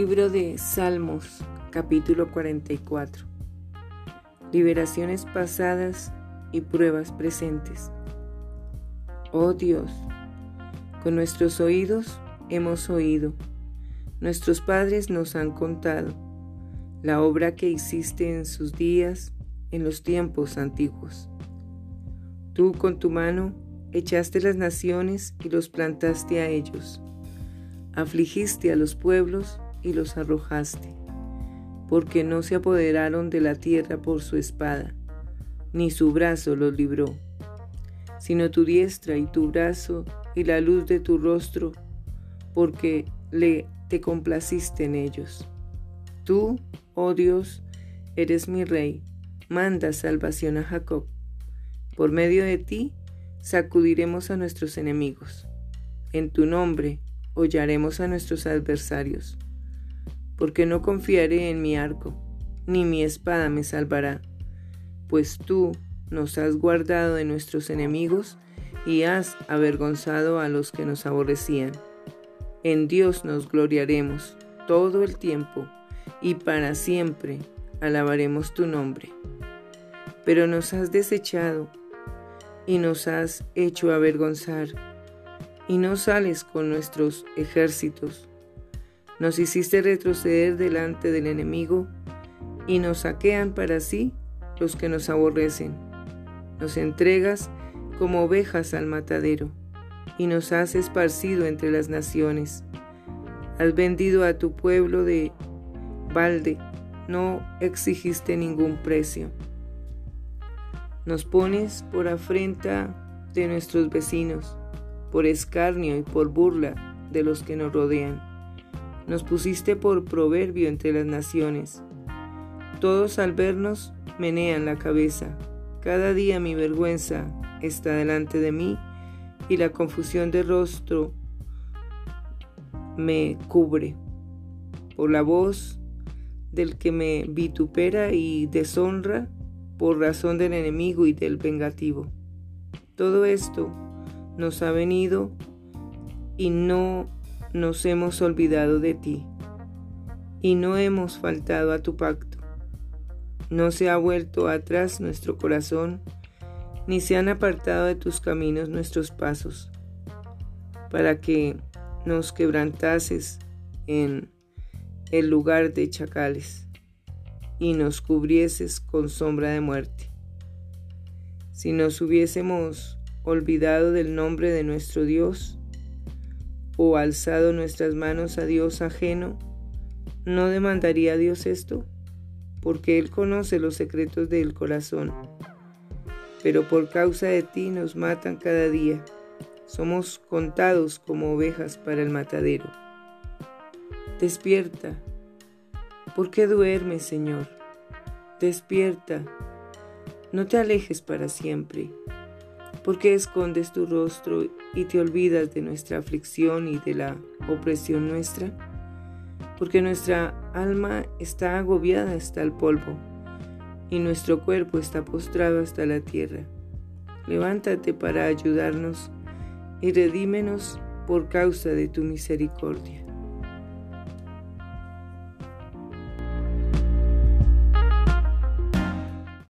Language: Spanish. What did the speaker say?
Libro de Salmos, capítulo 44. Liberaciones pasadas y pruebas presentes. Oh Dios, con nuestros oídos hemos oído, nuestros padres nos han contado la obra que hiciste en sus días, en los tiempos antiguos. Tú con tu mano echaste las naciones y los plantaste a ellos. Afligiste a los pueblos y los arrojaste, porque no se apoderaron de la tierra por su espada, ni su brazo los libró, sino tu diestra y tu brazo y la luz de tu rostro, porque le te complaciste en ellos. Tú, oh Dios, eres mi rey, manda salvación a Jacob. Por medio de ti sacudiremos a nuestros enemigos. En tu nombre hollaremos a nuestros adversarios porque no confiaré en mi arco, ni mi espada me salvará, pues tú nos has guardado de nuestros enemigos y has avergonzado a los que nos aborrecían. En Dios nos gloriaremos todo el tiempo y para siempre alabaremos tu nombre. Pero nos has desechado y nos has hecho avergonzar, y no sales con nuestros ejércitos nos hiciste retroceder delante del enemigo y nos saquean para sí los que nos aborrecen. Nos entregas como ovejas al matadero y nos has esparcido entre las naciones. Has vendido a tu pueblo de balde, no exigiste ningún precio. Nos pones por afrenta de nuestros vecinos, por escarnio y por burla de los que nos rodean. Nos pusiste por proverbio entre las naciones. Todos al vernos menean la cabeza. Cada día mi vergüenza está delante de mí y la confusión de rostro me cubre. Por la voz del que me vitupera y deshonra, por razón del enemigo y del vengativo. Todo esto nos ha venido y no nos hemos olvidado de ti y no hemos faltado a tu pacto. No se ha vuelto atrás nuestro corazón, ni se han apartado de tus caminos nuestros pasos, para que nos quebrantases en el lugar de chacales y nos cubrieses con sombra de muerte. Si nos hubiésemos olvidado del nombre de nuestro Dios, o alzado nuestras manos a Dios ajeno, ¿no demandaría Dios esto? Porque Él conoce los secretos del corazón. Pero por causa de ti nos matan cada día. Somos contados como ovejas para el matadero. Despierta. ¿Por qué duermes, Señor? Despierta. No te alejes para siempre. ¿Por qué escondes tu rostro y te olvidas de nuestra aflicción y de la opresión nuestra? Porque nuestra alma está agobiada hasta el polvo y nuestro cuerpo está postrado hasta la tierra. Levántate para ayudarnos y redímenos por causa de tu misericordia.